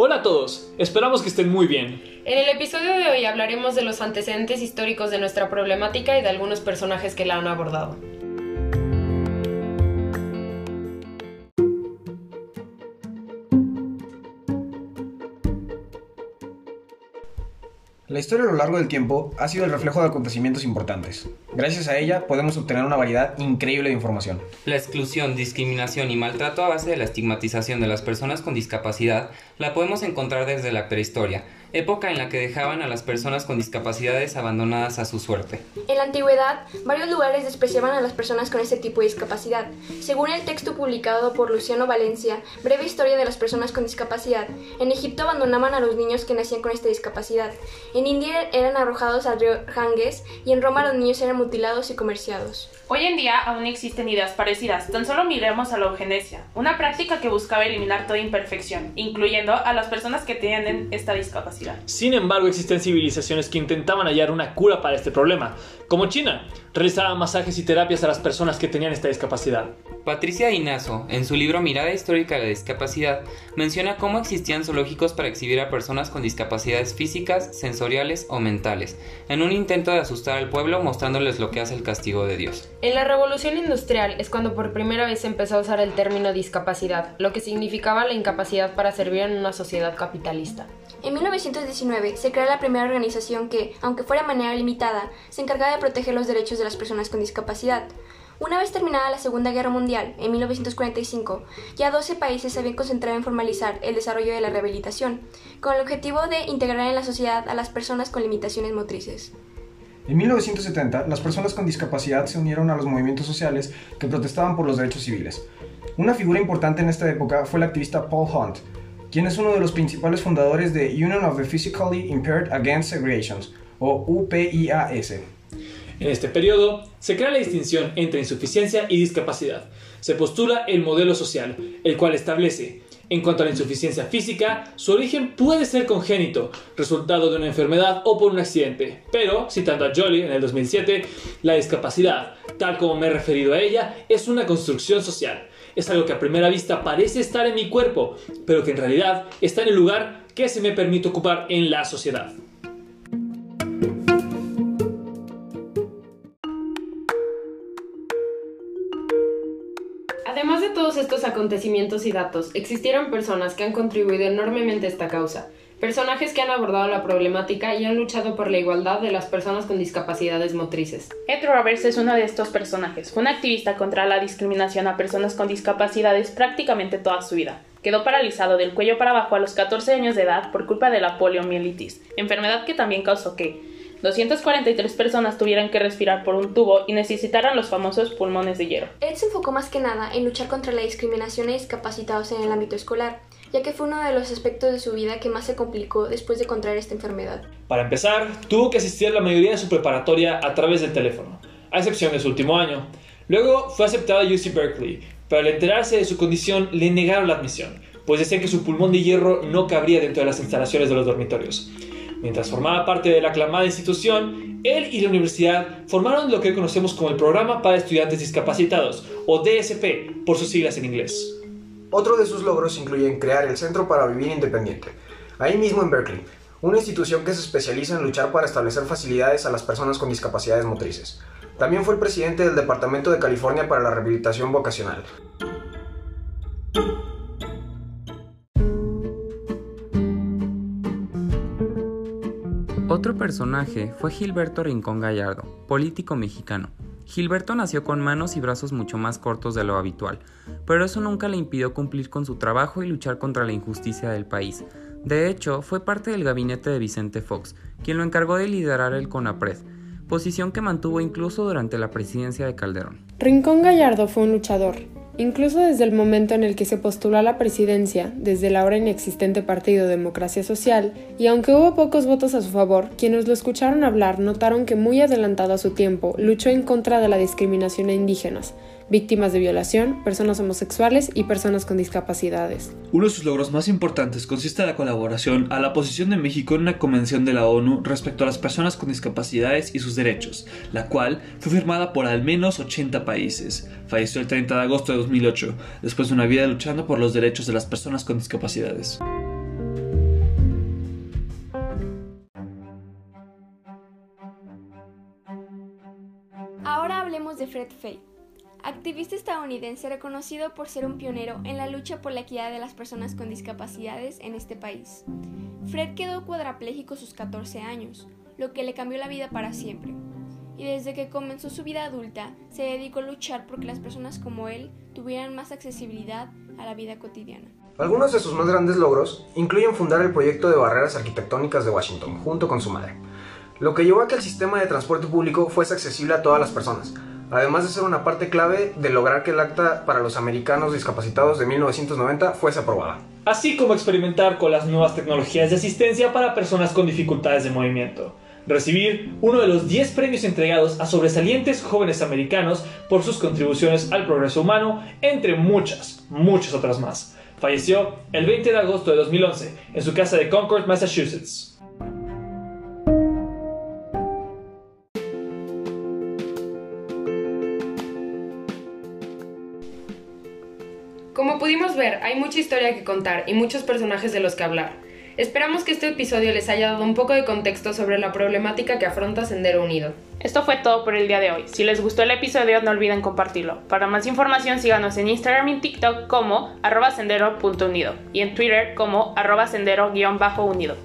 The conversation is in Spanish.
Hola a todos, esperamos que estén muy bien. En el episodio de hoy hablaremos de los antecedentes históricos de nuestra problemática y de algunos personajes que la han abordado. La historia a lo largo del tiempo ha sido el reflejo de acontecimientos importantes. Gracias a ella podemos obtener una variedad increíble de información. La exclusión, discriminación y maltrato a base de la estigmatización de las personas con discapacidad la podemos encontrar desde la prehistoria, época en la que dejaban a las personas con discapacidades abandonadas a su suerte. En la antigüedad, varios lugares despreciaban a las personas con este tipo de discapacidad. Según el texto publicado por Luciano Valencia, Breve Historia de las Personas con Discapacidad, en Egipto abandonaban a los niños que nacían con esta discapacidad. En India eran arrojados al río Ganges y en Roma los niños eran mutilados y comerciados. Hoy en día aún existen ideas parecidas, tan solo miremos a la eugenesia, una práctica que buscaba eliminar toda imperfección, incluyendo a las personas que tienen esta discapacidad. Sin embargo, existen civilizaciones que intentaban hallar una cura para este problema, como China, realizaban masajes y terapias a las personas que tenían esta discapacidad. Patricia Inazo, en su libro Mirada Histórica de la Discapacidad, menciona cómo existían zoológicos para exhibir a personas con discapacidades físicas, sensoriales o mentales, en un intento de asustar al pueblo mostrándoles lo que hace el castigo de Dios. En la revolución industrial es cuando por primera vez se empezó a usar el término discapacidad, lo que significaba la incapacidad para servir en una sociedad capitalista. En 1919 se crea la primera organización que, aunque fuera de manera limitada, se encargaba de proteger los derechos de las personas con discapacidad. Una vez terminada la Segunda Guerra Mundial, en 1945, ya 12 países se habían concentrado en formalizar el desarrollo de la rehabilitación, con el objetivo de integrar en la sociedad a las personas con limitaciones motrices. En 1970, las personas con discapacidad se unieron a los movimientos sociales que protestaban por los derechos civiles. Una figura importante en esta época fue el activista Paul Hunt, quien es uno de los principales fundadores de Union of the Physically Impaired Against Segregation, o UPIAS. En este periodo se crea la distinción entre insuficiencia y discapacidad. Se postula el modelo social, el cual establece, en cuanto a la insuficiencia física, su origen puede ser congénito, resultado de una enfermedad o por un accidente. Pero, citando a Jolie en el 2007, la discapacidad, tal como me he referido a ella, es una construcción social. Es algo que a primera vista parece estar en mi cuerpo, pero que en realidad está en el lugar que se me permite ocupar en la sociedad. Además de todos estos acontecimientos y datos, existieron personas que han contribuido enormemente a esta causa, personajes que han abordado la problemática y han luchado por la igualdad de las personas con discapacidades motrices. Ed Roberts es uno de estos personajes. Un activista contra la discriminación a personas con discapacidades prácticamente toda su vida. Quedó paralizado del cuello para abajo a los 14 años de edad por culpa de la poliomielitis, enfermedad que también causó que 243 personas tuvieran que respirar por un tubo y necesitaran los famosos pulmones de hierro. Ed se enfocó más que nada en luchar contra la discriminación de discapacitados en el ámbito escolar, ya que fue uno de los aspectos de su vida que más se complicó después de contraer esta enfermedad. Para empezar, tuvo que asistir a la mayoría de su preparatoria a través del teléfono, a excepción de su último año. Luego fue aceptado a UC Berkeley, pero al enterarse de su condición le negaron la admisión, pues decían que su pulmón de hierro no cabría dentro de las instalaciones de los dormitorios. Mientras formaba parte de la aclamada institución, él y la universidad formaron lo que hoy conocemos como el Programa para Estudiantes Discapacitados, o DSP, por sus siglas en inglés. Otro de sus logros incluye crear el Centro para Vivir Independiente, ahí mismo en Berkeley, una institución que se especializa en luchar para establecer facilidades a las personas con discapacidades motrices. También fue el presidente del Departamento de California para la Rehabilitación Vocacional. Otro personaje fue Gilberto Rincón Gallardo, político mexicano. Gilberto nació con manos y brazos mucho más cortos de lo habitual, pero eso nunca le impidió cumplir con su trabajo y luchar contra la injusticia del país. De hecho, fue parte del gabinete de Vicente Fox, quien lo encargó de liderar el CONAPRED, posición que mantuvo incluso durante la presidencia de Calderón. Rincón Gallardo fue un luchador, Incluso desde el momento en el que se postuló a la presidencia, desde el ahora inexistente Partido Democracia Social, y aunque hubo pocos votos a su favor, quienes lo escucharon hablar notaron que muy adelantado a su tiempo luchó en contra de la discriminación a indígenas, víctimas de violación, personas homosexuales y personas con discapacidades. Uno de sus logros más importantes consiste en la colaboración a la posición de México en una convención de la ONU respecto a las personas con discapacidades y sus derechos, la cual fue firmada por al menos 80 países. Falleció el 30 de agosto de 2008, después de una vida luchando por los derechos de las personas con discapacidades. Ahora hablemos de Fred Fay, activista estadounidense reconocido por ser un pionero en la lucha por la equidad de las personas con discapacidades en este país. Fred quedó cuadrapléjico a sus 14 años, lo que le cambió la vida para siempre. Y desde que comenzó su vida adulta, se dedicó a luchar porque las personas como él tuvieran más accesibilidad a la vida cotidiana. Algunos de sus más grandes logros incluyen fundar el proyecto de barreras arquitectónicas de Washington, junto con su madre, lo que llevó a que el sistema de transporte público fuese accesible a todas las personas, además de ser una parte clave de lograr que el Acta para los Americanos Discapacitados de 1990 fuese aprobada. Así como experimentar con las nuevas tecnologías de asistencia para personas con dificultades de movimiento. Recibir uno de los 10 premios entregados a sobresalientes jóvenes americanos por sus contribuciones al progreso humano, entre muchas, muchas otras más. Falleció el 20 de agosto de 2011 en su casa de Concord, Massachusetts. Como pudimos ver, hay mucha historia que contar y muchos personajes de los que hablar. Esperamos que este episodio les haya dado un poco de contexto sobre la problemática que afronta Sendero Unido. Esto fue todo por el día de hoy. Si les gustó el episodio, no olviden compartirlo. Para más información, síganos en Instagram y TikTok como arroba sendero.unido y en Twitter como arroba sendero-unido.